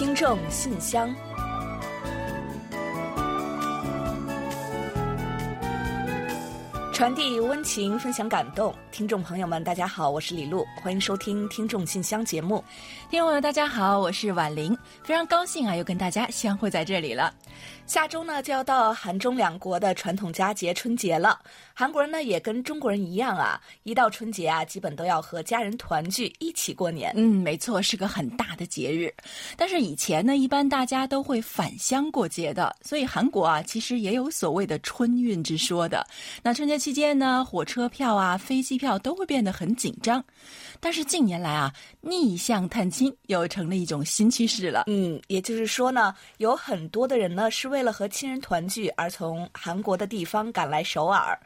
听众信箱，传递温情，分享感动。听众朋友们，大家好，我是李璐，欢迎收听《听众信箱》节目。听众朋友，大家好，我是婉玲，非常高兴啊，又跟大家相会在这里了。下周呢就要到韩中两国的传统佳节春节了。韩国人呢也跟中国人一样啊，一到春节啊，基本都要和家人团聚，一起过年。嗯，没错，是个很大的节日。但是以前呢，一般大家都会返乡过节的，所以韩国啊，其实也有所谓的春运之说的。那春节期间呢，火车票啊、飞机票都会变得很紧张。但是近年来啊，逆向探亲又成了一种新趋势了。嗯，也就是说呢，有很多的人呢是为了和亲人团聚而从韩国的地方赶来首尔。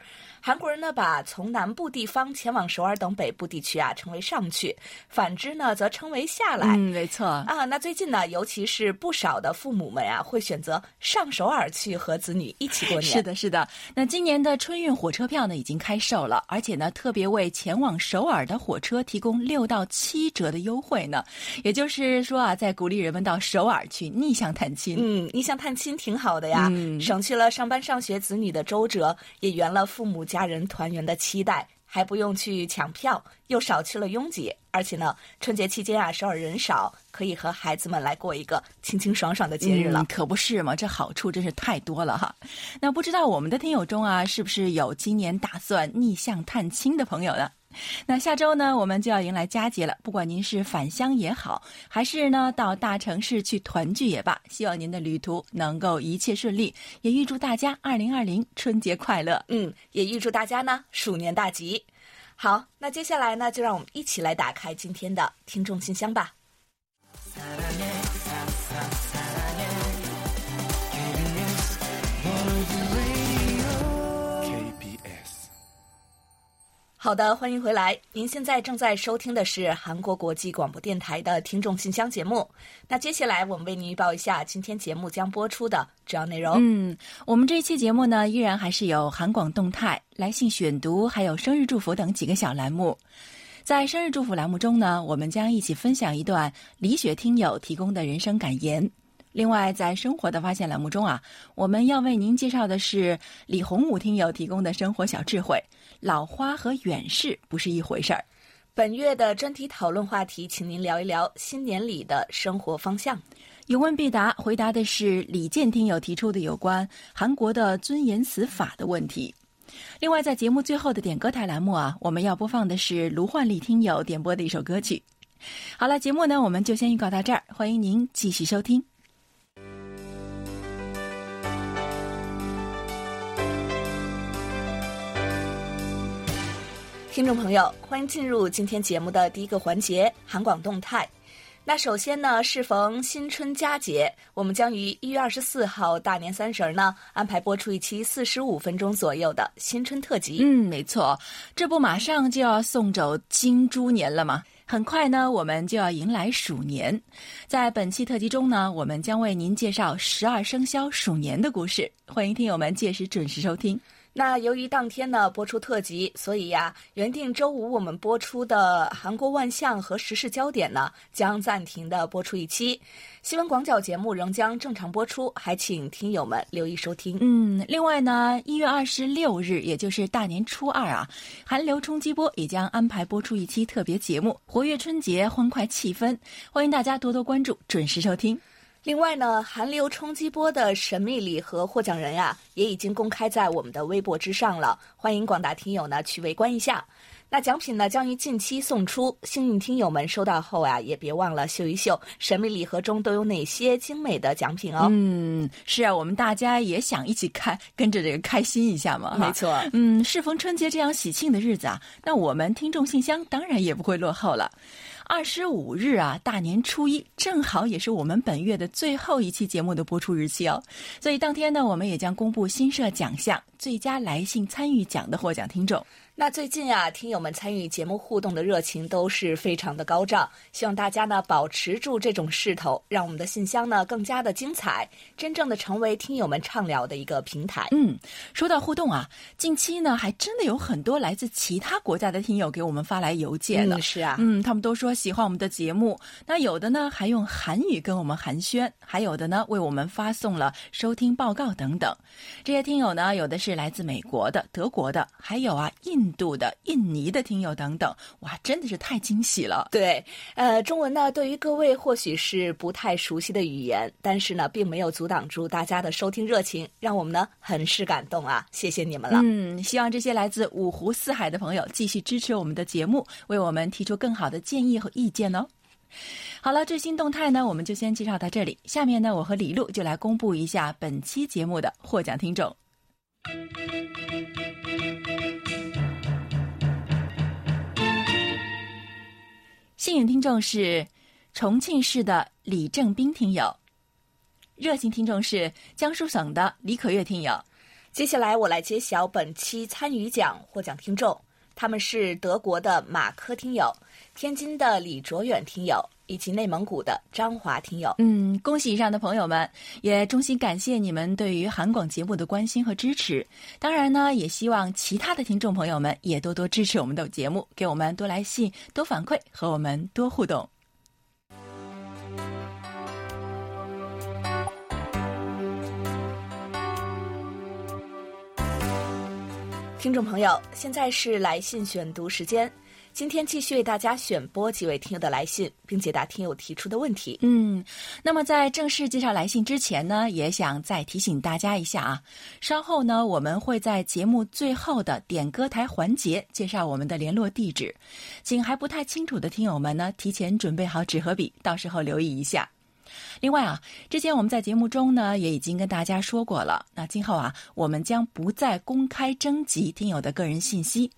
韩国人呢，把从南部地方前往首尔等北部地区啊称为上去，反之呢则称为下来。嗯，没错啊。那最近呢，尤其是不少的父母们啊，会选择上首尔去和子女一起过年。是的，是的。那今年的春运火车票呢已经开售了，而且呢特别为前往首尔的火车提供六到七折的优惠呢。也就是说啊，在鼓励人们到首尔去逆向探亲。嗯，逆向探亲挺好的呀，省去了上班上学子女的周折，也圆了父母家家人团圆的期待，还不用去抢票，又少去了拥挤。而且呢，春节期间啊，首尔人少，可以和孩子们来过一个清清爽爽的节日了。可不是嘛，这好处真是太多了哈。那不知道我们的听友中啊，是不是有今年打算逆向探亲的朋友呢？那下周呢，我们就要迎来佳节了。不管您是返乡也好，还是呢到大城市去团聚也罢，希望您的旅途能够一切顺利。也预祝大家二零二零春节快乐。嗯，也预祝大家呢鼠年大吉。好，那接下来呢，就让我们一起来打开今天的听众信箱吧。好的，欢迎回来。您现在正在收听的是韩国国际广播电台的听众信箱节目。那接下来我们为您预报一下今天节目将播出的主要内容。嗯，我们这一期节目呢，依然还是有韩广动态、来信选读，还有生日祝福等几个小栏目。在生日祝福栏目中呢，我们将一起分享一段李雪听友提供的人生感言。另外，在生活的发现栏目中啊，我们要为您介绍的是李洪武听友提供的生活小智慧。老花和远视不是一回事儿。本月的专题讨论话题，请您聊一聊新年里的生活方向。有问必答，回答的是李健听友提出的有关韩国的尊严死法的问题。另外，在节目最后的点歌台栏目啊，我们要播放的是卢焕丽听友点播的一首歌曲。好了，节目呢，我们就先预告到这儿，欢迎您继续收听。听众朋友，欢迎进入今天节目的第一个环节——韩广动态。那首先呢，适逢新春佳节，我们将于一月二十四号大年三十儿呢，安排播出一期四十五分钟左右的新春特辑。嗯，没错，这不马上就要送走金猪年了吗？很快呢，我们就要迎来鼠年。在本期特辑中呢，我们将为您介绍十二生肖鼠年的故事。欢迎听友们届时准时收听。那由于当天呢播出特辑，所以呀，原定周五我们播出的韩国万象和时事焦点呢，将暂停的播出一期。新闻广角节目仍将正常播出，还请听友们留意收听。嗯，另外呢，一月二十六日，也就是大年初二啊，韩流冲击波也将安排播出一期特别节目，活跃春节欢快气氛，欢迎大家多多关注，准时收听。另外呢，韩流冲击波的神秘礼盒获奖人呀，也已经公开在我们的微博之上了，欢迎广大听友呢去围观一下。那奖品呢将于近期送出，幸运听友们收到后啊，也别忘了秀一秀神秘礼盒中都有哪些精美的奖品哦。嗯，是啊，我们大家也想一起开，跟着这个开心一下嘛。没错，嗯，适逢春节这样喜庆的日子啊，那我们听众信箱当然也不会落后了。二十五日啊，大年初一正好也是我们本月的最后一期节目的播出日期哦，所以当天呢，我们也将公布新设奖项最佳来信参与奖的获奖听众。那最近啊，听友们参与节目互动的热情都是非常的高涨，希望大家呢保持住这种势头，让我们的信箱呢更加的精彩，真正的成为听友们畅聊的一个平台。嗯，说到互动啊，近期呢还真的有很多来自其他国家的听友给我们发来邮件了。是啊，嗯，他们都说喜欢我们的节目，那有的呢还用韩语跟我们寒暄，还有的呢为我们发送了收听报告等等。这些听友呢，有的是来自美国的、德国的，还有啊印度的、印尼的听友等等。哇，真的是太惊喜了！对，呃，中文呢对于各位或许是不太熟悉的语言，但是呢并没有阻挡住大家的收听热情，让我们呢很是感动啊！谢谢你们了。嗯，希望这些来自五湖四海的朋友继续支持我们的节目，为我们提出更好的建议和意见哦。好了，最新动态呢，我们就先介绍到这里。下面呢，我和李璐就来公布一下本期节目的获奖听众。幸运听众是重庆市的李正斌听友，热心听众是江苏省的李可月听友。接下来我来揭晓本期参与奖获奖听众，他们是德国的马科听友、天津的李卓远听友以及内蒙古的张华听友。嗯，恭喜以上的朋友们，也衷心感谢你们对于韩广节目的关心和支持。当然呢，也希望其他的听众朋友们也多多支持我们的节目，给我们多来信、多反馈，和我们多互动。听众朋友，现在是来信选读时间。今天继续为大家选播几位听友的来信，并解答听友提出的问题。嗯，那么在正式介绍来信之前呢，也想再提醒大家一下啊，稍后呢，我们会在节目最后的点歌台环节介绍我们的联络地址，请还不太清楚的听友们呢，提前准备好纸和笔，到时候留意一下。另外啊，之前我们在节目中呢也已经跟大家说过了，那今后啊，我们将不再公开征集听友的个人信息。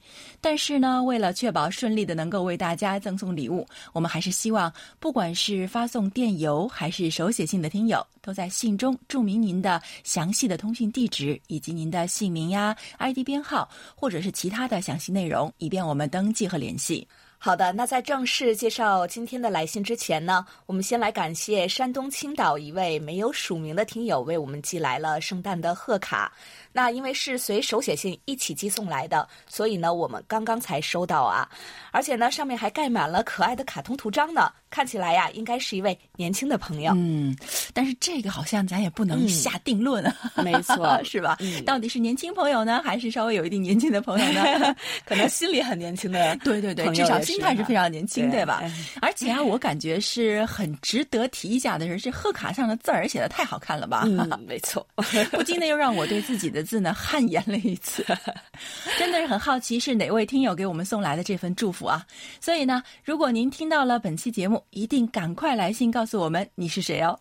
但是呢，为了确保顺利的能够为大家赠送礼物，我们还是希望，不管是发送电邮还是手写信的听友，都在信中注明您的详细的通讯地址以及您的姓名呀、ID 编号或者是其他的详细内容，以便我们登记和联系。好的，那在正式介绍今天的来信之前呢，我们先来感谢山东青岛一位没有署名的听友为我们寄来了圣诞的贺卡。那因为是随手写信一起寄送来的，所以呢，我们刚刚才收到啊，而且呢，上面还盖满了可爱的卡通图章呢，看起来呀，应该是一位年轻的朋友。嗯，但是这个好像咱也不能下定论啊。没错，是吧？到底是年轻朋友呢，还是稍微有一定年纪的朋友呢？可能心里很年轻的，对对对，至少心态是非常年轻，对吧？而且啊，我感觉是很值得提一下的是，这贺卡上的字儿写的太好看了吧？嗯，没错，不禁的又让我对自己的。字呢汗颜了一次，真的是很好奇是哪位听友给我们送来的这份祝福啊！所以呢，如果您听到了本期节目，一定赶快来信告诉我们你是谁哦。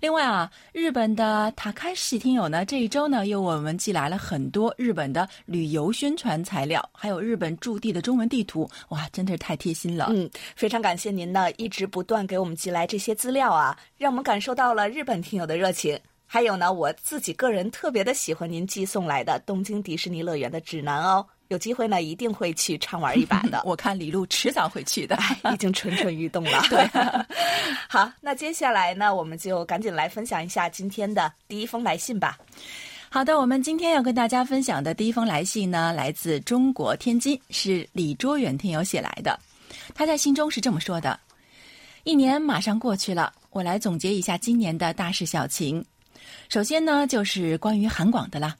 另外啊，日本的塔开西听友呢，这一周呢又为我们寄来了很多日本的旅游宣传材料，还有日本驻地的中文地图，哇，真的是太贴心了。嗯，非常感谢您呢，一直不断给我们寄来这些资料啊，让我们感受到了日本听友的热情。还有呢，我自己个人特别的喜欢您寄送来的东京迪士尼乐园的指南哦，有机会呢一定会去畅玩一把的。我看李璐迟早会去的，已经蠢蠢欲动了。对，好，那接下来呢，我们就赶紧来分享一下今天的第一封来信吧。好的，我们今天要跟大家分享的第一封来信呢，来自中国天津，是李卓远听友写来的。他在信中是这么说的：一年马上过去了，我来总结一下今年的大事小情。首先呢，就是关于韩广的啦。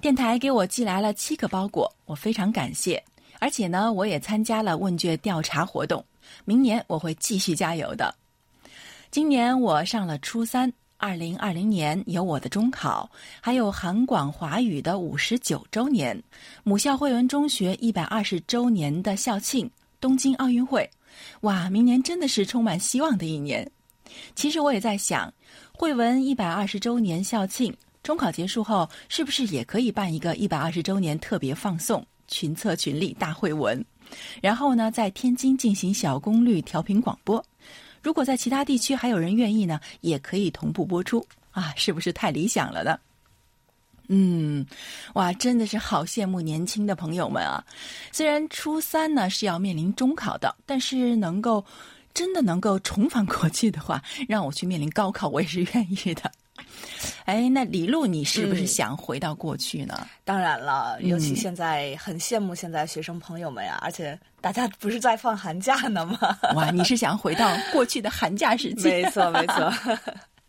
电台给我寄来了七个包裹，我非常感谢。而且呢，我也参加了问卷调查活动。明年我会继续加油的。今年我上了初三，二零二零年有我的中考，还有韩广华语的五十九周年，母校汇文中学一百二十周年的校庆，东京奥运会。哇，明年真的是充满希望的一年。其实我也在想。汇文一百二十周年校庆，中考结束后，是不是也可以办一个一百二十周年特别放送？群策群力大会文，然后呢，在天津进行小功率调频广播。如果在其他地区还有人愿意呢，也可以同步播出啊！是不是太理想了呢？嗯，哇，真的是好羡慕年轻的朋友们啊！虽然初三呢是要面临中考的，但是能够。真的能够重返过去的话，让我去面临高考，我也是愿意的。哎，那李璐，你是不是想回到过去呢？当然了，尤其现在很羡慕现在学生朋友们呀，而且大家不是在放寒假呢吗？哇，你是想回到过去的寒假时期？没错，没错。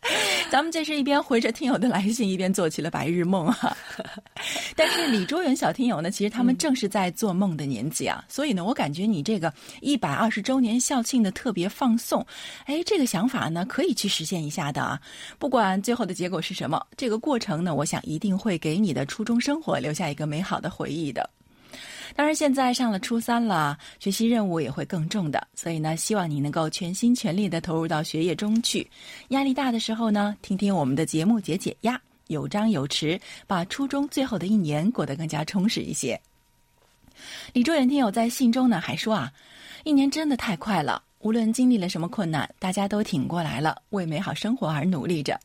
咱们这是一边回着听友的来信，一边做起了白日梦啊！但是李卓元小听友呢，其实他们正是在做梦的年纪啊，所以呢，我感觉你这个一百二十周年校庆的特别放送，哎，这个想法呢，可以去实现一下的啊！不管最后的结果是什么，这个过程呢，我想一定会给你的初中生活留下一个美好的回忆的。当然，现在上了初三了，学习任务也会更重的，所以呢，希望你能够全心全力的投入到学业中去。压力大的时候呢，听听我们的节目解解压，有张有弛，把初中最后的一年过得更加充实一些。李卓远听友在信中呢还说啊，一年真的太快了，无论经历了什么困难，大家都挺过来了，为美好生活而努力着。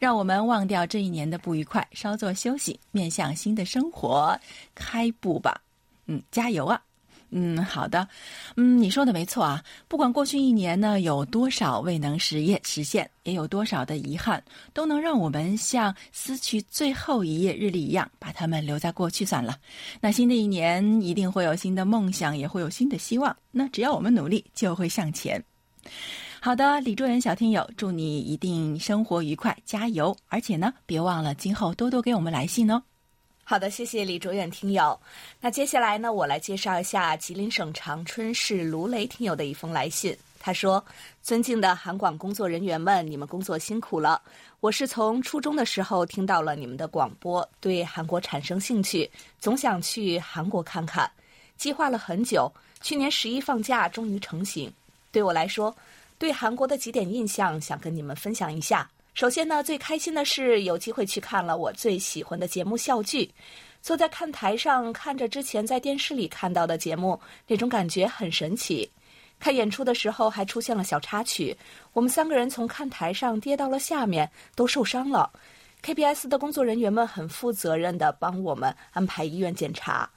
让我们忘掉这一年的不愉快，稍作休息，面向新的生活开步吧。嗯，加油啊！嗯，好的。嗯，你说的没错啊。不管过去一年呢有多少未能实业实现，也有多少的遗憾，都能让我们像撕去最后一页日历一样，把它们留在过去算了。那新的一年一定会有新的梦想，也会有新的希望。那只要我们努力，就会向前。好的，李卓元小听友，祝你一定生活愉快，加油！而且呢，别忘了今后多多给我们来信哦。好的，谢谢李卓远听友。那接下来呢，我来介绍一下吉林省长春市卢雷听友的一封来信。他说：“尊敬的韩广工作人员们，你们工作辛苦了。我是从初中的时候听到了你们的广播，对韩国产生兴趣，总想去韩国看看，计划了很久。去年十一放假终于成行。对我来说，对韩国的几点印象想跟你们分享一下。”首先呢，最开心的是有机会去看了我最喜欢的节目笑剧，坐在看台上看着之前在电视里看到的节目，那种感觉很神奇。看演出的时候还出现了小插曲，我们三个人从看台上跌到了下面，都受伤了。KBS 的工作人员们很负责任的帮我们安排医院检查，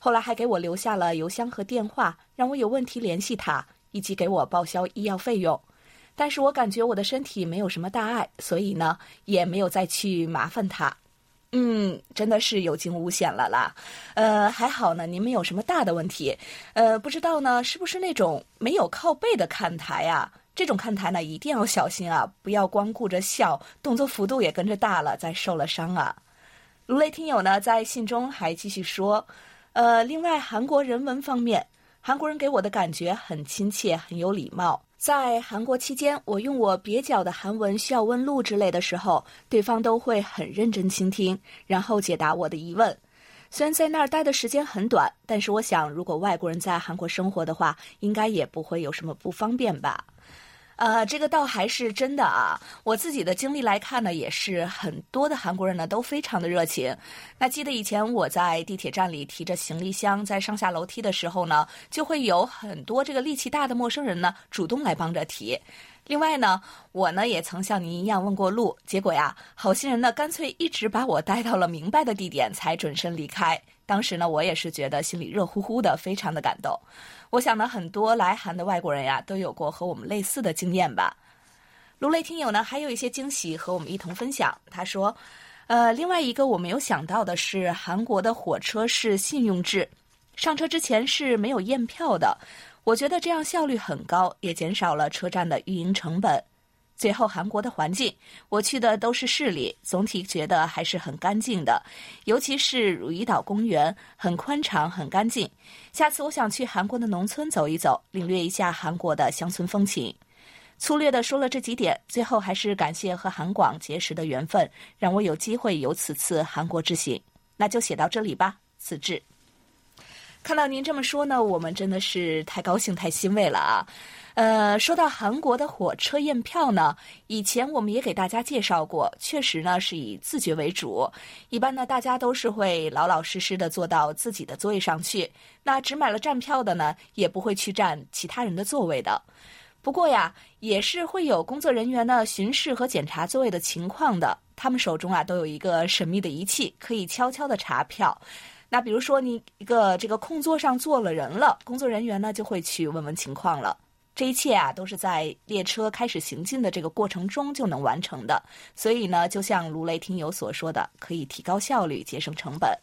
后来还给我留下了邮箱和电话，让我有问题联系他，以及给我报销医药费用。但是我感觉我的身体没有什么大碍，所以呢，也没有再去麻烦他。嗯，真的是有惊无险了啦。呃，还好呢，您没有什么大的问题。呃，不知道呢，是不是那种没有靠背的看台啊？这种看台呢，一定要小心啊，不要光顾着笑，动作幅度也跟着大了，再受了伤啊。卢雷听友呢，在信中还继续说，呃，另外韩国人文方面，韩国人给我的感觉很亲切，很有礼貌。在韩国期间，我用我蹩脚的韩文需要问路之类的时候，对方都会很认真倾听，然后解答我的疑问。虽然在那儿待的时间很短，但是我想，如果外国人在韩国生活的话，应该也不会有什么不方便吧。呃，这个倒还是真的啊。我自己的经历来看呢，也是很多的韩国人呢都非常的热情。那记得以前我在地铁站里提着行李箱在上下楼梯的时候呢，就会有很多这个力气大的陌生人呢主动来帮着提。另外呢，我呢也曾像您一样问过路，结果呀，好心人呢干脆一直把我带到了明白的地点才转身离开。当时呢，我也是觉得心里热乎乎的，非常的感动。我想呢，很多来韩的外国人呀，都有过和我们类似的经验吧。卢雷听友呢，还有一些惊喜和我们一同分享。他说：“呃，另外一个我没有想到的是，韩国的火车是信用制，上车之前是没有验票的。我觉得这样效率很高，也减少了车站的运营成本。”最后，韩国的环境，我去的都是市里，总体觉得还是很干净的，尤其是汝矣岛公园，很宽敞，很干净。下次我想去韩国的农村走一走，领略一下韩国的乡村风情。粗略的说了这几点，最后还是感谢和韩广结识的缘分，让我有机会有此次韩国之行。那就写到这里吧，此致。看到您这么说呢，我们真的是太高兴、太欣慰了啊！呃，说到韩国的火车验票呢，以前我们也给大家介绍过，确实呢是以自觉为主。一般呢，大家都是会老老实实的坐到自己的座位上去。那只买了站票的呢，也不会去占其他人的座位的。不过呀，也是会有工作人员呢巡视和检查座位的情况的。他们手中啊都有一个神秘的仪器，可以悄悄的查票。那比如说你一个这个空座上坐了人了，工作人员呢就会去问问情况了。这一切啊，都是在列车开始行进的这个过程中就能完成的。所以呢，就像卢雷听友所说的，可以提高效率，节省成本。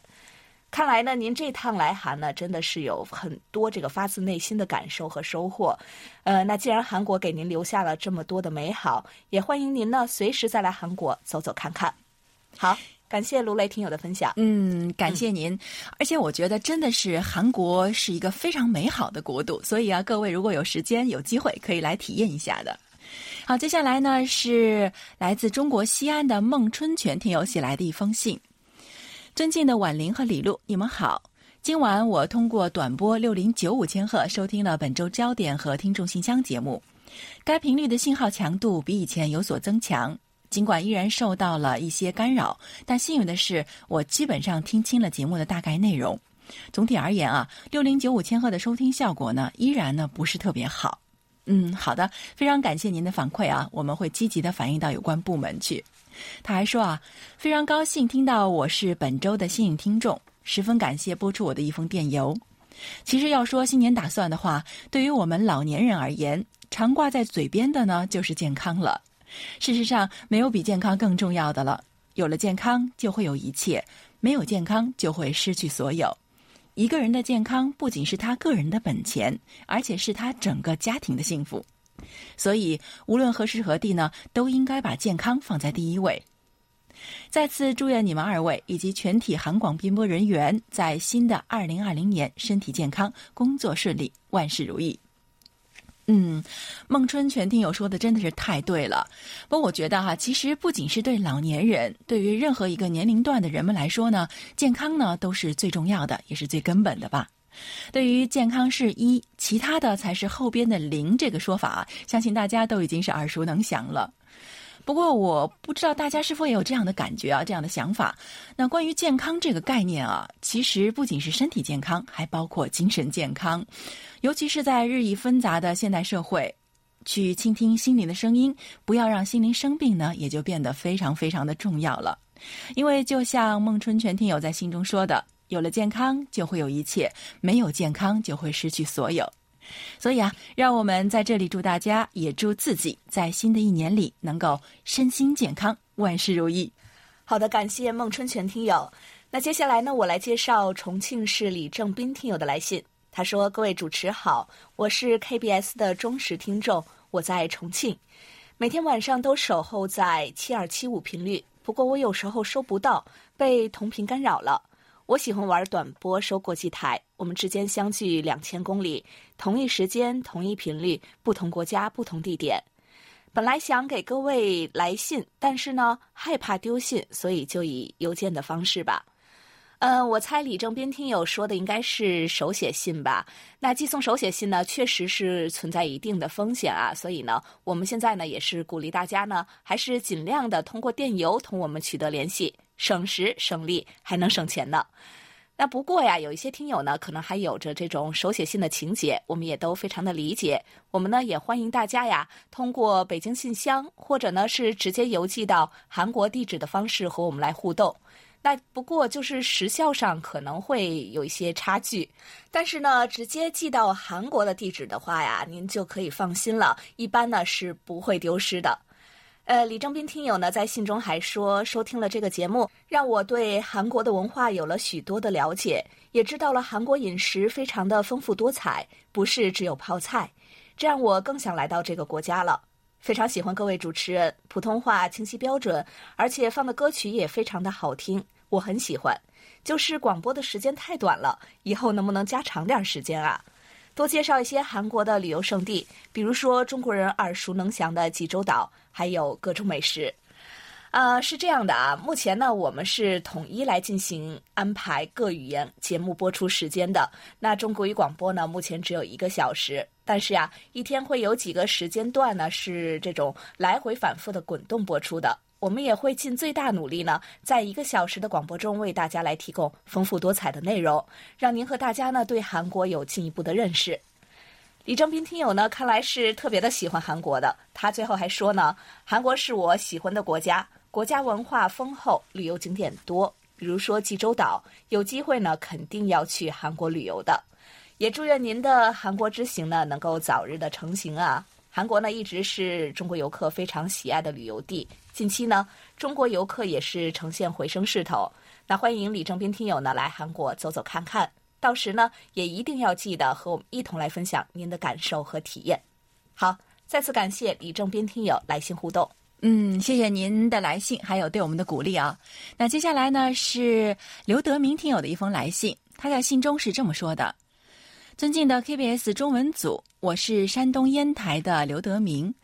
看来呢，您这趟来韩呢，真的是有很多这个发自内心的感受和收获。呃，那既然韩国给您留下了这么多的美好，也欢迎您呢随时再来韩国走走看看。好。感谢卢雷听友的分享。嗯，感谢您。而且我觉得真的是韩国是一个非常美好的国度，所以啊，各位如果有时间有机会可以来体验一下的。好，接下来呢是来自中国西安的孟春全听友写来的一封信。尊敬的婉玲和李璐，你们好。今晚我通过短波六零九五千赫收听了本周焦点和听众信箱节目，该频率的信号强度比以前有所增强。尽管依然受到了一些干扰，但幸运的是，我基本上听清了节目的大概内容。总体而言啊，六零九五千赫的收听效果呢，依然呢不是特别好。嗯，好的，非常感谢您的反馈啊，我们会积极的反映到有关部门去。他还说啊，非常高兴听到我是本周的幸运听众，十分感谢播出我的一封电邮。其实要说新年打算的话，对于我们老年人而言，常挂在嘴边的呢就是健康了。事实上，没有比健康更重要的了。有了健康，就会有一切；没有健康，就会失去所有。一个人的健康不仅是他个人的本钱，而且是他整个家庭的幸福。所以，无论何时何地呢，都应该把健康放在第一位。再次祝愿你们二位以及全体韩广编播人员在新的二零二零年身体健康，工作顺利，万事如意。嗯，孟春全听友说的真的是太对了。不过我觉得哈，其实不仅是对老年人，对于任何一个年龄段的人们来说呢，健康呢都是最重要的，也是最根本的吧。对于健康是一，其他的才是后边的零这个说法，相信大家都已经是耳熟能详了。不过我不知道大家是否也有这样的感觉啊，这样的想法。那关于健康这个概念啊，其实不仅是身体健康，还包括精神健康。尤其是在日益纷杂的现代社会，去倾听心灵的声音，不要让心灵生病呢，也就变得非常非常的重要了。因为就像孟春全听友在信中说的：“有了健康，就会有一切；没有健康，就会失去所有。”所以啊，让我们在这里祝大家，也祝自己在新的一年里能够身心健康，万事如意。好的，感谢孟春全听友。那接下来呢，我来介绍重庆市李正斌听友的来信。他说：“各位主持好，我是 KBS 的忠实听众，我在重庆，每天晚上都守候在七二七五频率。不过我有时候收不到，被同频干扰了。我喜欢玩短波收国际台，我们之间相距两千公里。”同一时间、同一频率、不同国家、不同地点。本来想给各位来信，但是呢，害怕丢信，所以就以邮件的方式吧。呃，我猜李正斌听友说的应该是手写信吧？那寄送手写信呢，确实是存在一定的风险啊。所以呢，我们现在呢也是鼓励大家呢，还是尽量的通过电邮同我们取得联系，省时省力，还能省钱呢。那不过呀，有一些听友呢，可能还有着这种手写信的情节，我们也都非常的理解。我们呢也欢迎大家呀，通过北京信箱或者呢是直接邮寄到韩国地址的方式和我们来互动。那不过就是时效上可能会有一些差距，但是呢，直接寄到韩国的地址的话呀，您就可以放心了，一般呢是不会丢失的。呃，李正斌听友呢在信中还说，收听了这个节目，让我对韩国的文化有了许多的了解，也知道了韩国饮食非常的丰富多彩，不是只有泡菜，这让我更想来到这个国家了。非常喜欢各位主持人，普通话清晰标准，而且放的歌曲也非常的好听，我很喜欢。就是广播的时间太短了，以后能不能加长点时间啊？多介绍一些韩国的旅游胜地，比如说中国人耳熟能详的济州岛，还有各种美食。啊，是这样的啊，目前呢，我们是统一来进行安排各语言节目播出时间的。那中国语广播呢，目前只有一个小时，但是呀，一天会有几个时间段呢，是这种来回反复的滚动播出的。我们也会尽最大努力呢，在一个小时的广播中为大家来提供丰富多彩的内容，让您和大家呢对韩国有进一步的认识。李正斌听友呢，看来是特别的喜欢韩国的。他最后还说呢，韩国是我喜欢的国家，国家文化丰厚，旅游景点多，比如说济州岛，有机会呢肯定要去韩国旅游的。也祝愿您的韩国之行呢能够早日的成行啊！韩国呢一直是中国游客非常喜爱的旅游地，近期呢中国游客也是呈现回升势头。那欢迎李正斌听友呢来韩国走走看看，到时呢也一定要记得和我们一同来分享您的感受和体验。好，再次感谢李正斌听友来信互动。嗯，谢谢您的来信，还有对我们的鼓励啊。那接下来呢是刘德明听友的一封来信，他在信中是这么说的：“尊敬的 KBS 中文组，我是山东烟台的刘德明。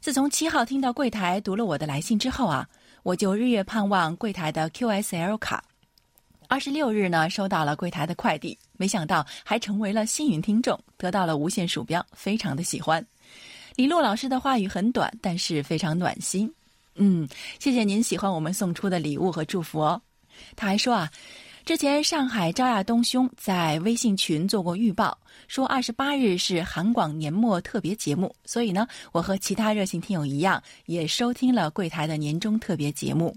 自从七号听到柜台读了我的来信之后啊，我就日月盼望柜台的 QSL 卡。二十六日呢收到了柜台的快递，没想到还成为了幸运听众，得到了无线鼠标，非常的喜欢。”李璐老师的话语很短，但是非常暖心。嗯，谢谢您喜欢我们送出的礼物和祝福哦。他还说啊，之前上海赵亚东兄在微信群做过预报，说二十八日是韩广年末特别节目，所以呢，我和其他热心听友一样，也收听了柜台的年终特别节目。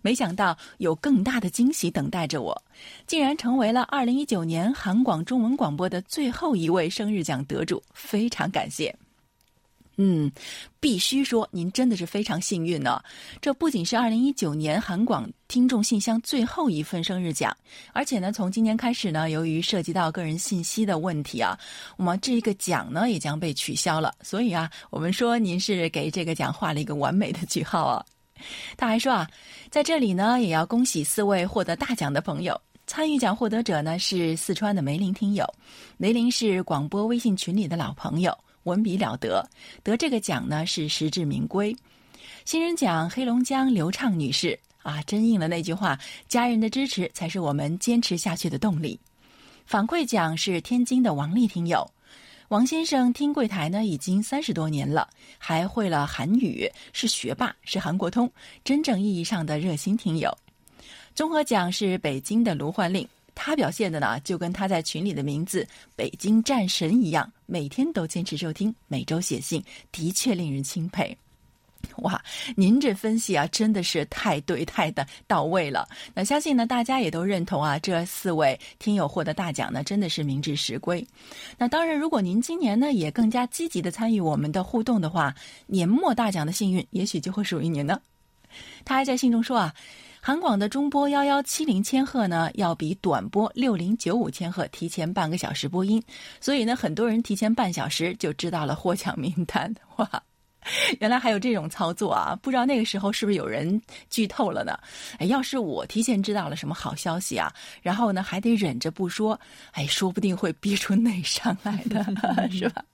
没想到有更大的惊喜等待着我，竟然成为了二零一九年韩广中文广播的最后一位生日奖得主，非常感谢。嗯，必须说您真的是非常幸运呢。这不仅是二零一九年韩广听众信箱最后一份生日奖，而且呢，从今年开始呢，由于涉及到个人信息的问题啊，我们这个奖呢也将被取消了。所以啊，我们说您是给这个奖画了一个完美的句号啊。他还说啊，在这里呢，也要恭喜四位获得大奖的朋友。参与奖获得者呢是四川的梅林听友，梅林是广播微信群里的老朋友。文笔了得，得这个奖呢是实至名归。新人奖黑龙江刘畅女士啊，真应了那句话：家人的支持才是我们坚持下去的动力。反馈奖是天津的王丽听友，王先生听柜台呢已经三十多年了，还会了韩语，是学霸，是韩国通，真正意义上的热心听友。综合奖是北京的卢焕令。他表现的呢，就跟他在群里的名字“北京战神”一样，每天都坚持收听，每周写信，的确令人钦佩。哇，您这分析啊，真的是太对、太的到位了。那相信呢，大家也都认同啊，这四位听友获得大奖呢，真的是名至实归。那当然，如果您今年呢，也更加积极的参与我们的互动的话，年末大奖的幸运也许就会属于您呢。他还在信中说啊。韩广的中波幺幺七零千赫呢，要比短波六零九五千赫提前半个小时播音，所以呢，很多人提前半小时就知道了获奖名单。哇，原来还有这种操作啊！不知道那个时候是不是有人剧透了呢？哎，要是我提前知道了什么好消息啊，然后呢还得忍着不说，哎，说不定会憋出内伤来的，是吧？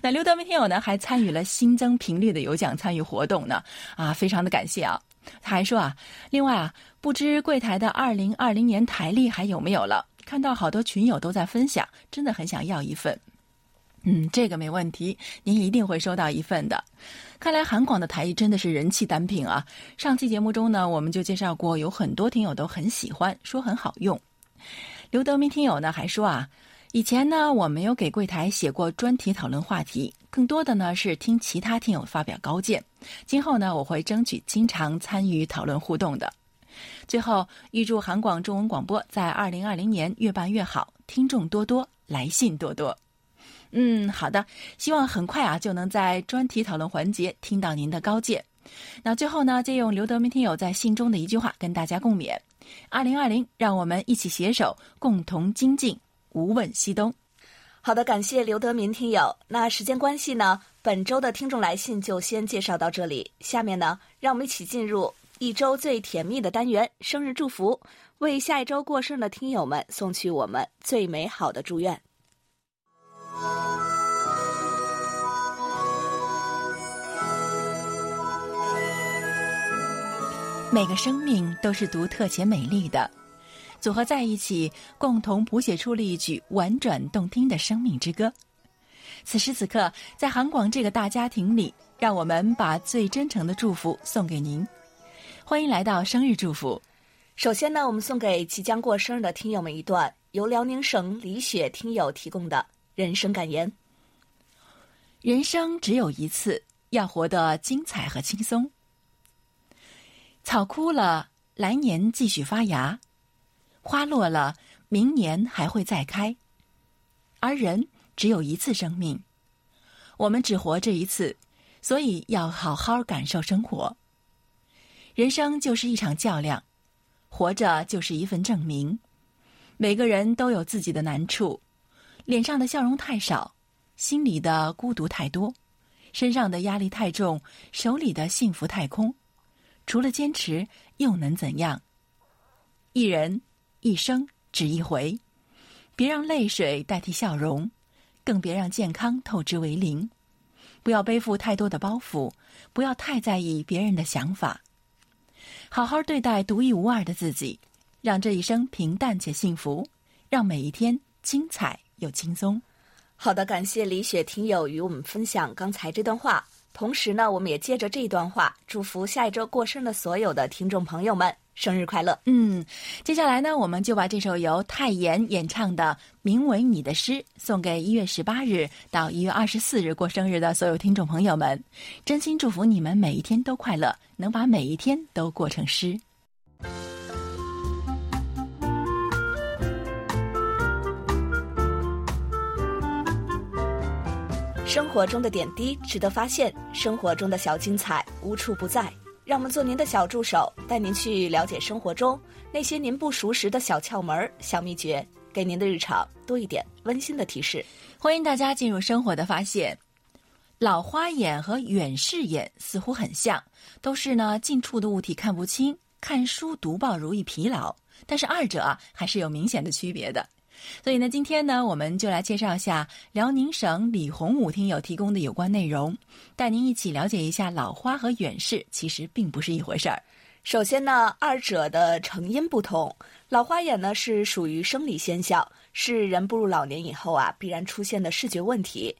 那刘德明听友呢，还参与了新增频率的有奖参与活动呢，啊，非常的感谢啊！他还说啊，另外啊，不知柜台的二零二零年台历还有没有了？看到好多群友都在分享，真的很想要一份。嗯，这个没问题，您一定会收到一份的。看来韩广的台历真的是人气单品啊！上期节目中呢，我们就介绍过，有很多听友都很喜欢，说很好用。刘德明听友呢还说啊。以前呢，我没有给柜台写过专题讨论话题，更多的呢是听其他听友发表高见。今后呢，我会争取经常参与讨论互动的。最后，预祝韩广中文广播在二零二零年越办越好，听众多多，来信多多。嗯，好的，希望很快啊就能在专题讨论环节听到您的高见。那最后呢，借用刘德明听友在信中的一句话跟大家共勉：二零二零，让我们一起携手，共同精进。无问西东，好的，感谢刘德民听友。那时间关系呢，本周的听众来信就先介绍到这里。下面呢，让我们一起进入一周最甜蜜的单元——生日祝福，为下一周过生日的听友们送去我们最美好的祝愿。每个生命都是独特且美丽的。组合在一起，共同谱写出了一曲婉转动听的生命之歌。此时此刻，在韩广这个大家庭里，让我们把最真诚的祝福送给您。欢迎来到生日祝福。首先呢，我们送给即将过生日的听友们一段由辽宁省李雪听友提供的人生感言：人生只有一次，要活得精彩和轻松。草枯了，来年继续发芽。花落了，明年还会再开；而人只有一次生命，我们只活这一次，所以要好好感受生活。人生就是一场较量，活着就是一份证明。每个人都有自己的难处，脸上的笑容太少，心里的孤独太多，身上的压力太重，手里的幸福太空。除了坚持，又能怎样？一人一生只一回，别让泪水代替笑容，更别让健康透支为零。不要背负太多的包袱，不要太在意别人的想法。好好对待独一无二的自己，让这一生平淡且幸福，让每一天精彩又轻松。好的，感谢李雪听友与我们分享刚才这段话。同时呢，我们也借着这段话，祝福下一周过生的所有的听众朋友们生日快乐。嗯，接下来呢，我们就把这首由泰妍演唱的《名为你的诗》送给一月十八日到一月二十四日过生日的所有听众朋友们，真心祝福你们每一天都快乐，能把每一天都过成诗。生活中的点滴值得发现，生活中的小精彩无处不在。让我们做您的小助手，带您去了解生活中那些您不熟识的小窍门、小秘诀，给您的日常多一点温馨的提示。欢迎大家进入生活的发现。老花眼和远视眼似乎很像，都是呢近处的物体看不清，看书读报容易疲劳，但是二者啊还是有明显的区别的。所以呢，今天呢，我们就来介绍一下辽宁省李洪武听友提供的有关内容，带您一起了解一下老花和远视其实并不是一回事儿。首先呢，二者的成因不同，老花眼呢是属于生理现象，是人步入老年以后啊必然出现的视觉问题。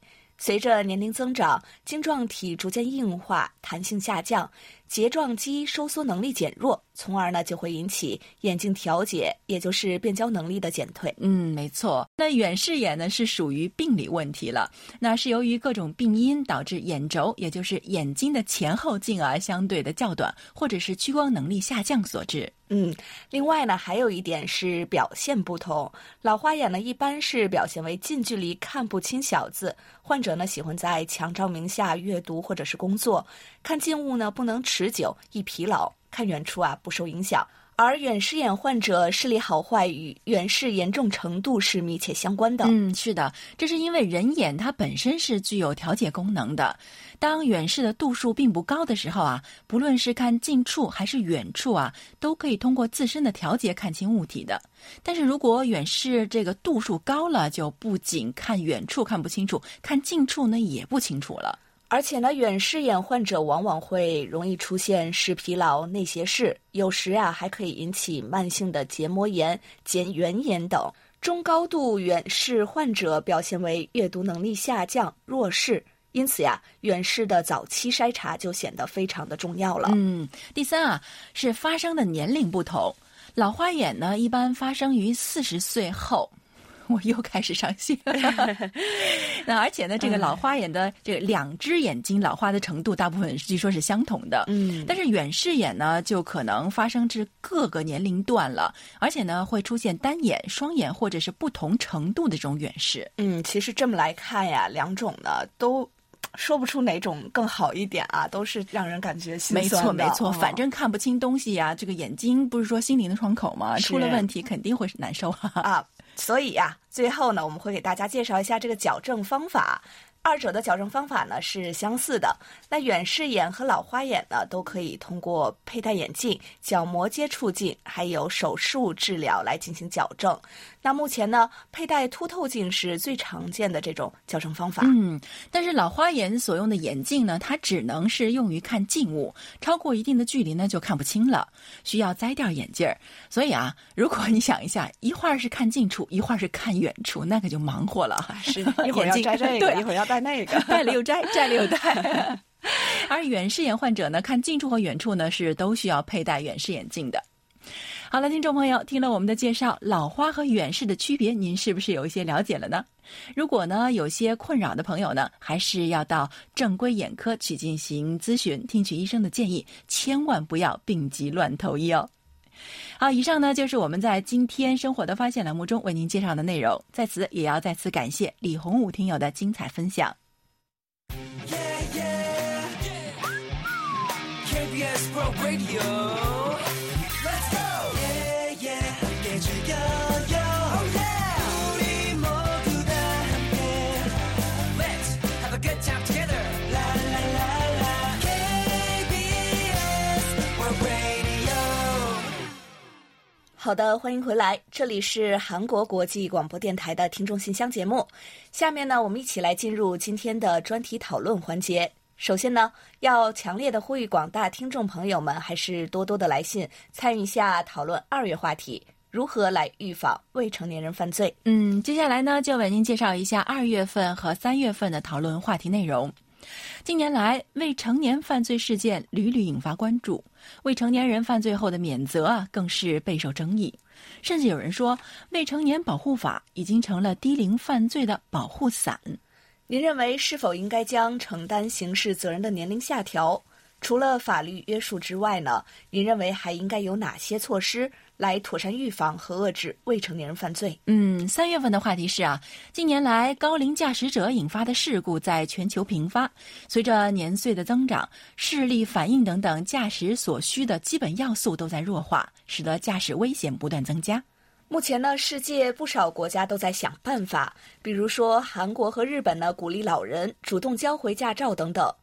随着年龄增长，晶状体逐渐硬化，弹性下降，睫状肌收缩能力减弱，从而呢就会引起眼镜调节，也就是变焦能力的减退。嗯，没错。那远视眼呢是属于病理问题了，那是由于各种病因导致眼轴，也就是眼睛的前后径啊相对的较短，或者是屈光能力下降所致。嗯，另外呢，还有一点是表现不同。老花眼呢，一般是表现为近距离看不清小字，患者呢喜欢在强照明下阅读或者是工作，看近物呢不能持久，易疲劳；看远处啊不受影响。而远视眼患者视力好坏与远视严重程度是密切相关的。嗯，是的，这是因为人眼它本身是具有调节功能的。当远视的度数并不高的时候啊，不论是看近处还是远处啊，都可以通过自身的调节看清物体的。但是如果远视这个度数高了，就不仅看远处看不清楚，看近处呢也不清楚了。而且呢，远视眼患者往往会容易出现视疲劳、内斜视，有时啊还可以引起慢性的结膜炎、睑缘炎等。中高度远视患者表现为阅读能力下降、弱视，因此呀，远视的早期筛查就显得非常的重要了。嗯，第三啊，是发生的年龄不同，老花眼呢一般发生于四十岁后。我又开始伤心。那而且呢，这个老花眼的这个两只眼睛老花的程度，大部分据说是相同的。嗯，但是远视眼呢，就可能发生至各个年龄段了，而且呢，会出现单眼、双眼或者是不同程度的这种远视。嗯，其实这么来看呀，两种呢都说不出哪种更好一点啊，都是让人感觉心没错没错，哦反正看不清东西呀，这个眼睛不是说心灵的窗口吗？出了问题肯定会是难受啊。啊，所以呀、最后呢，我们会给大家介绍一下这个矫正方法。二者的矫正方法呢是相似的。那远视眼和老花眼呢，都可以通过佩戴眼镜、角膜接触镜，还有手术治疗来进行矫正。那目前呢，佩戴凸透镜是最常见的这种矫正方法。嗯，但是老花眼所用的眼镜呢，它只能是用于看近物，超过一定的距离呢就看不清了，需要摘掉眼镜儿。所以啊，如果你想一下，一会儿是看近处，一会儿是看远处，那可就忙活了。是 一会儿要摘这个，一会儿要戴那个。戴了又摘，摘了又戴。而远视眼患者呢，看近处和远处呢是都需要佩戴远视眼镜的。好了，听众朋友，听了我们的介绍，老花和远视的区别，您是不是有一些了解了呢？如果呢有些困扰的朋友呢，还是要到正规眼科去进行咨询，听取医生的建议，千万不要病急乱投医哦。好，以上呢就是我们在今天生活的发现栏目中为您介绍的内容。在此也要再次感谢李洪武听友的精彩分享。Yeah, yeah. KBS 好的，欢迎回来，这里是韩国国际广播电台的听众信箱节目。下面呢，我们一起来进入今天的专题讨论环节。首先呢，要强烈的呼吁广大听众朋友们，还是多多的来信参与一下讨论二月话题：如何来预防未成年人犯罪。嗯，接下来呢，就为您介绍一下二月份和三月份的讨论话题内容。近年来，未成年犯罪事件屡屡引发关注，未成年人犯罪后的免责啊，更是备受争议。甚至有人说，未成年保护法已经成了低龄犯罪的保护伞。您认为是否应该将承担刑事责任的年龄下调？除了法律约束之外呢？您认为还应该有哪些措施来妥善预防和遏制未成年人犯罪？嗯，三月份的话题是啊，近年来高龄驾驶者引发的事故在全球频发，随着年岁的增长，视力、反应等等驾驶所需的基本要素都在弱化，使得驾驶危险不断增加。目前呢，世界不少国家都在想办法，比如说韩国和日本呢，鼓励老人主动交回驾照等等。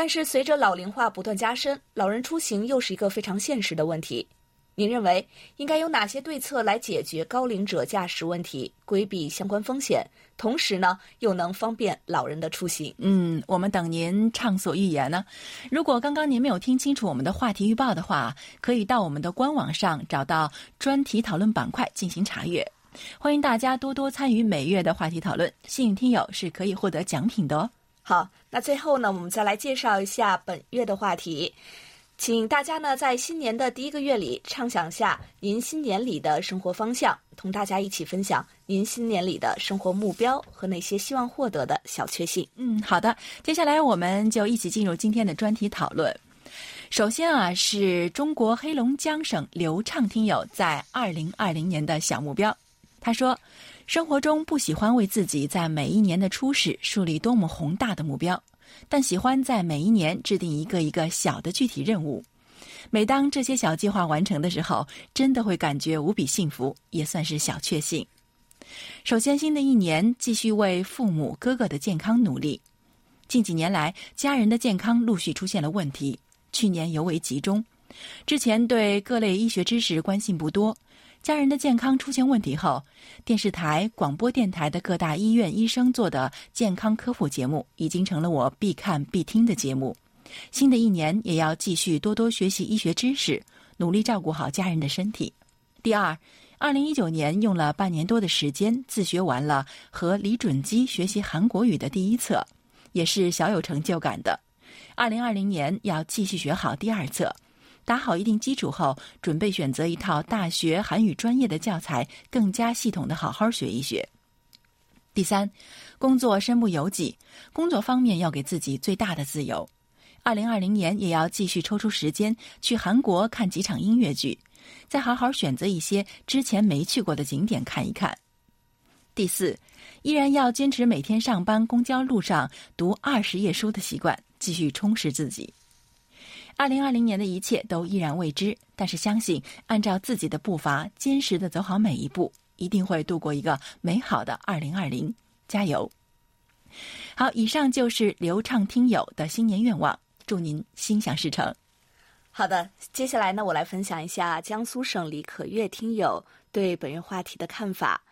但是随着老龄化不断加深，老人出行又是一个非常现实的问题。您认为应该有哪些对策来解决高龄者驾驶问题，规避相关风险，同时呢又能方便老人的出行？嗯，我们等您畅所欲言呢。如果刚刚您没有听清楚我们的话题预报的话，可以到我们的官网上找到专题讨论板块进行查阅。欢迎大家多多参与每月的话题讨论，幸运听友是可以获得奖品的哦。好，那最后呢，我们再来介绍一下本月的话题，请大家呢在新年的第一个月里畅想下您新年里的生活方向，同大家一起分享您新年里的生活目标和那些希望获得的小确幸。嗯，好的，接下来我们就一起进入今天的专题讨论。首先啊，是中国黑龙江省刘畅听友在二零二零年的小目标。他说，生活中不喜欢为自己在每一年的初始树立多么宏大的目标，但喜欢在每一年制定一个一个小的具体任务。每当这些小计划完成的时候，真的会感觉无比幸福，也算是小确幸。首先，新的一年继续为父母、哥哥的健康努力。近几年来，家人的健康陆续出现了问题，去年尤为集中。之前对各类医学知识关心不多，家人的健康出现问题后，电视台、广播电台的各大医院医生做的健康科普节目，已经成了我必看必听的节目。新的一年也要继续多多学习医学知识，努力照顾好家人的身体。第二，二零一九年用了半年多的时间自学完了和李准基学习韩国语的第一册，也是小有成就感的。二零二零年要继续学好第二册，打好一定基础后，准备选择一套大学韩语专业的教材，更加系统的好好学一学。第三，工作身不由己，工作方面要给自己最大的自由。二零二零年也要继续抽出时间去韩国看几场音乐剧，再好好选择一些之前没去过的景点看一看。第四，依然要坚持每天上班公交路上读二十页书的习惯，继续充实自己。二零二零年的一切都依然未知，但是相信按照自己的步伐，坚实的走好每一步，一定会度过一个美好的二零二零。加油！好，以上就是流畅听友的新年愿望，祝您心想事成。好的，接下来呢，我来分享一下江苏省李可月听友对本月话题的看法。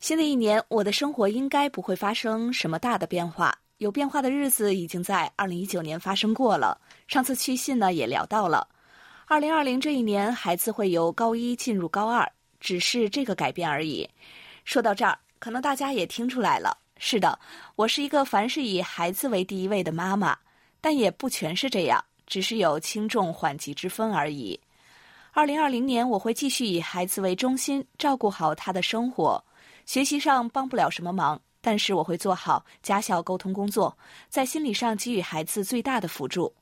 新的一年，我的生活应该不会发生什么大的变化。有变化的日子已经在二零一九年发生过了。上次去信呢也聊到了，二零二零这一年，孩子会由高一进入高二，只是这个改变而已。说到这儿，可能大家也听出来了。是的，我是一个凡是以孩子为第一位的妈妈，但也不全是这样，只是有轻重缓急之分而已。二零二零年，我会继续以孩子为中心，照顾好他的生活。学习上帮不了什么忙，但是我会做好家校沟通工作，在心理上给予孩子最大的辅助。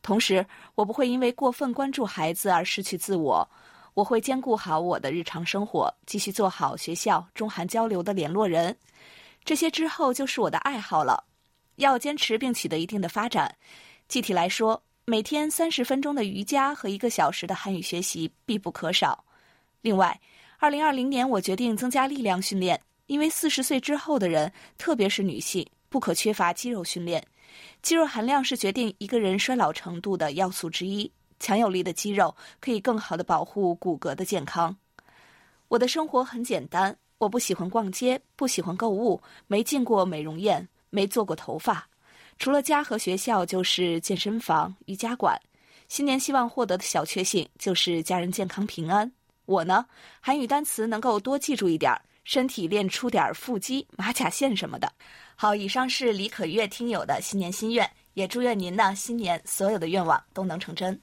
同时，我不会因为过分关注孩子而失去自我。我会兼顾好我的日常生活，继续做好学校中韩交流的联络人。这些之后就是我的爱好了，要坚持并取得一定的发展。具体来说，每天三十分钟的瑜伽和一个小时的汉语学习必不可少。另外，二零二零年我决定增加力量训练，因为四十岁之后的人，特别是女性，不可缺乏肌肉训练。肌肉含量是决定一个人衰老程度的要素之一。强有力的肌肉可以更好的保护骨骼的健康。我的生活很简单，我不喜欢逛街，不喜欢购物，没进过美容院，没做过头发。除了家和学校，就是健身房、瑜伽馆。新年希望获得的小确幸就是家人健康平安。我呢，韩语单词能够多记住一点儿，身体练出点腹肌、马甲线什么的。好，以上是李可月听友的新年心愿，也祝愿您呢新年所有的愿望都能成真。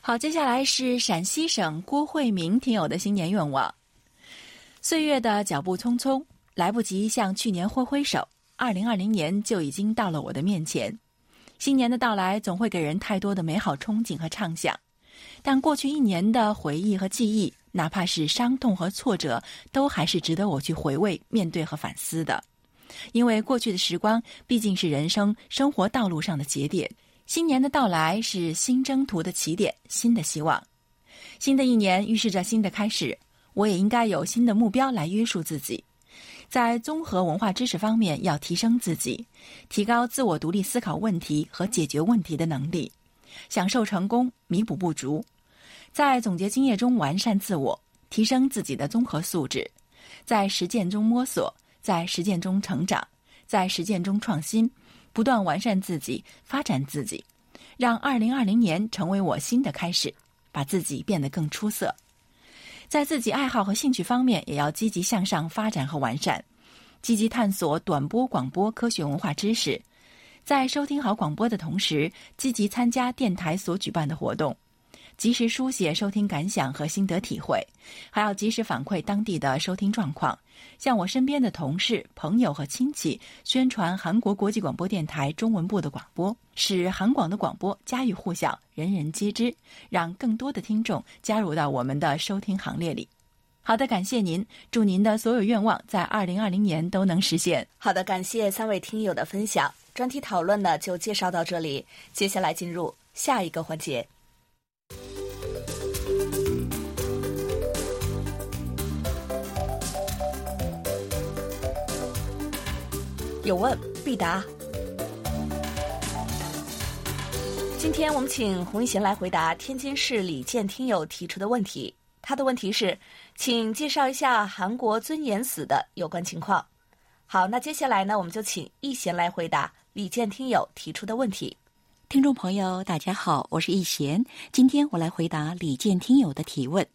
好，接下来是陕西省郭慧明听友的新年愿望。岁月的脚步匆匆，来不及向去年挥挥手，二零二零年就已经到了我的面前。新年的到来总会给人太多的美好憧憬和畅想，但过去一年的回忆和记忆，哪怕是伤痛和挫折，都还是值得我去回味、面对和反思的。因为过去的时光毕竟是人生生活道路上的节点。新年的到来是新征途的起点，新的希望。新的一年预示着新的开始，我也应该有新的目标来约束自己。在综合文化知识方面，要提升自己，提高自我独立思考问题和解决问题的能力，享受成功，弥补不足。在总结经验中完善自我，提升自己的综合素质，在实践中摸索，在实践中成长，在实践中创新。不断完善自己，发展自己，让二零二零年成为我新的开始，把自己变得更出色。在自己爱好和兴趣方面，也要积极向上发展和完善，积极探索短波广播科学文化知识。在收听好广播的同时，积极参加电台所举办的活动。及时书写收听感想和心得体会，还要及时反馈当地的收听状况，向我身边的同事、朋友和亲戚宣传韩国国际广播电台中文部的广播，使韩广的广播家喻户晓、人人皆知，让更多的听众加入到我们的收听行列里。好的，感谢您，祝您的所有愿望在二零二零年都能实现。好的，感谢三位听友的分享，专题讨论呢就介绍到这里，接下来进入下一个环节。有问必答。今天我们请洪一贤来回答天津市李健听友提出的问题。他的问题是，请介绍一下韩国尊严死的有关情况。好，那接下来呢，我们就请一贤来回答李健听友提出的问题。听众朋友，大家好，我是易贤。今天我来回答李健听友的提问。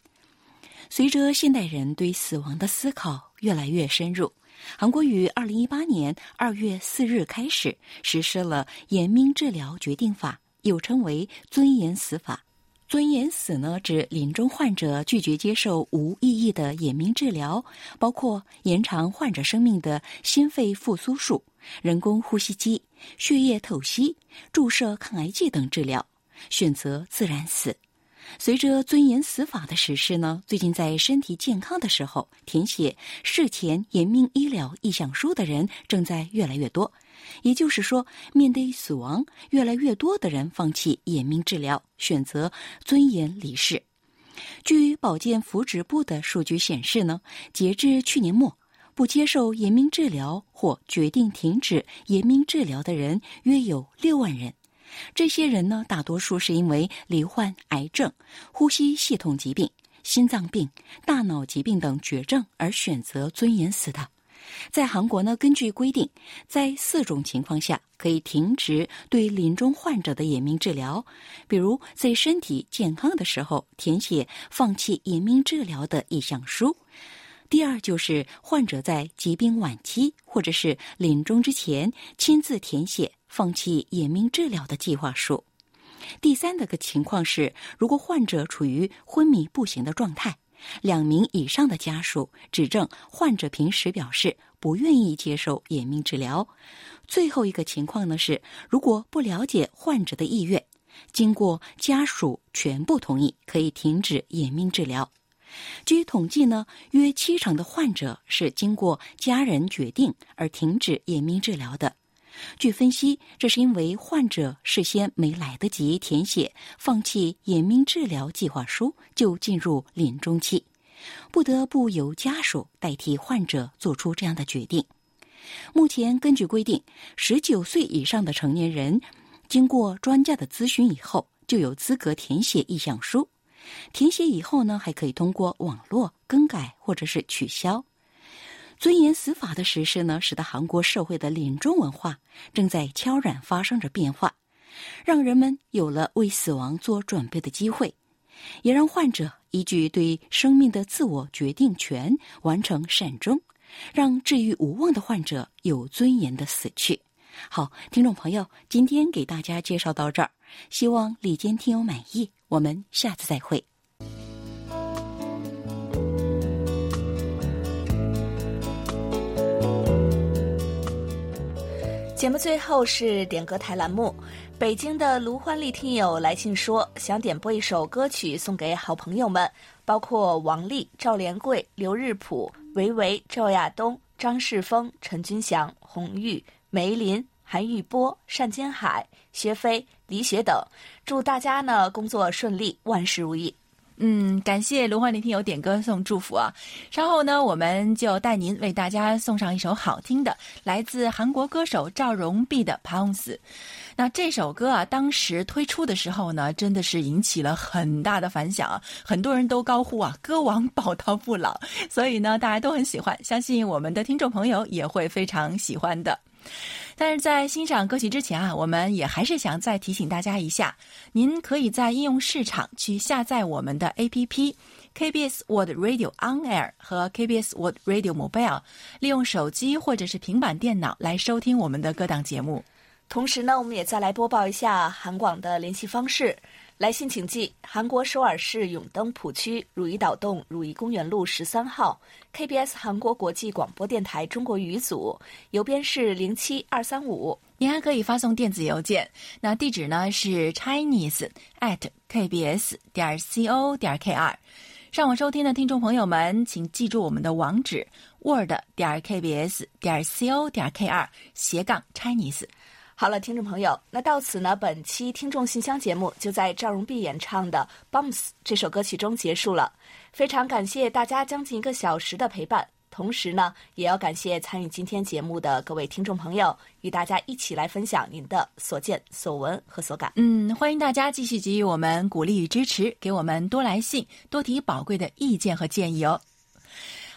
随着现代人对死亡的思考越来越深入，韩国于二零一八年二月四日开始实施了《严命治疗决定法》，又称为“尊严死法”。尊严死呢，指临终患者拒绝接受无意义的延命治疗，包括延长患者生命的心肺复苏术、人工呼吸机、血液透析、注射抗癌剂等治疗，选择自然死。随着尊严死法的实施呢，最近在身体健康的时候填写事前延命医疗意向书的人正在越来越多。也就是说，面对死亡，越来越多的人放弃延命治疗，选择尊严离世。据保健福祉部的数据显示呢，截至去年末，不接受延命治疗或决定停止延命治疗的人约有六万人。这些人呢，大多数是因为罹患癌症、呼吸系统疾病、心脏病、大脑疾病等绝症而选择尊严死的。在韩国呢，根据规定，在四种情况下可以停止对临终患者的延命治疗，比如在身体健康的时候填写放弃延命治疗的意向书；第二就是患者在疾病晚期或者是临终之前亲自填写放弃延命治疗的计划书；第三的个情况是，如果患者处于昏迷不醒的状态。两名以上的家属指证患者平时表示不愿意接受延命治疗。最后一个情况呢是，如果不了解患者的意愿，经过家属全部同意，可以停止延命治疗。据统计呢，约七成的患者是经过家人决定而停止眼明治疗的。据分析，这是因为患者事先没来得及填写放弃眼病治疗计划书，就进入临终期，不得不由家属代替患者做出这样的决定。目前，根据规定，十九岁以上的成年人，经过专家的咨询以后，就有资格填写意向书。填写以后呢，还可以通过网络更改或者是取消。尊严死法的实施呢，使得韩国社会的临终文化正在悄然发生着变化，让人们有了为死亡做准备的机会，也让患者依据对生命的自我决定权完成善终，让治愈无望的患者有尊严的死去。好，听众朋友，今天给大家介绍到这儿，希望李坚听友满意。我们下次再会。节目最后是点歌台栏目，北京的卢欢丽听友来信说，想点播一首歌曲送给好朋友们，包括王丽、赵连贵、刘日普、维维、赵亚东、张世峰、陈君祥、洪玉、梅林、韩玉波、单金海、薛飞、李雪等，祝大家呢工作顺利，万事如意。嗯，感谢卢焕林听友点歌送祝福啊！稍后呢，我们就带您为大家送上一首好听的，来自韩国歌手赵荣弼的《p o n s 那这首歌啊，当时推出的时候呢，真的是引起了很大的反响啊，很多人都高呼啊“歌王宝刀不老”，所以呢，大家都很喜欢，相信我们的听众朋友也会非常喜欢的。但是在欣赏歌曲之前啊，我们也还是想再提醒大家一下，您可以在应用市场去下载我们的 APP KBS World Radio On Air 和 KBS World Radio Mobile，利用手机或者是平板电脑来收听我们的各档节目。同时呢，我们也再来播报一下韩广的联系方式。来信请寄韩国首尔市永登浦区汝矣岛洞汝矣公园路十三号 KBS 韩国国际广播电台中国语组，邮编是零七二三五。您还可以发送电子邮件，那地址呢是 chinese at kbs 点 co 点 kr。上网收听的听众朋友们，请记住我们的网址 word 点 kbs 点 co 点 kr 斜杠 chinese。好了，听众朋友，那到此呢，本期听众信箱节目就在赵荣碧演唱的《Bumps》这首歌曲中结束了。非常感谢大家将近一个小时的陪伴，同时呢，也要感谢参与今天节目的各位听众朋友，与大家一起来分享您的所见所闻和所感。嗯，欢迎大家继续给予我们鼓励与支持，给我们多来信，多提宝贵的意见和建议哦。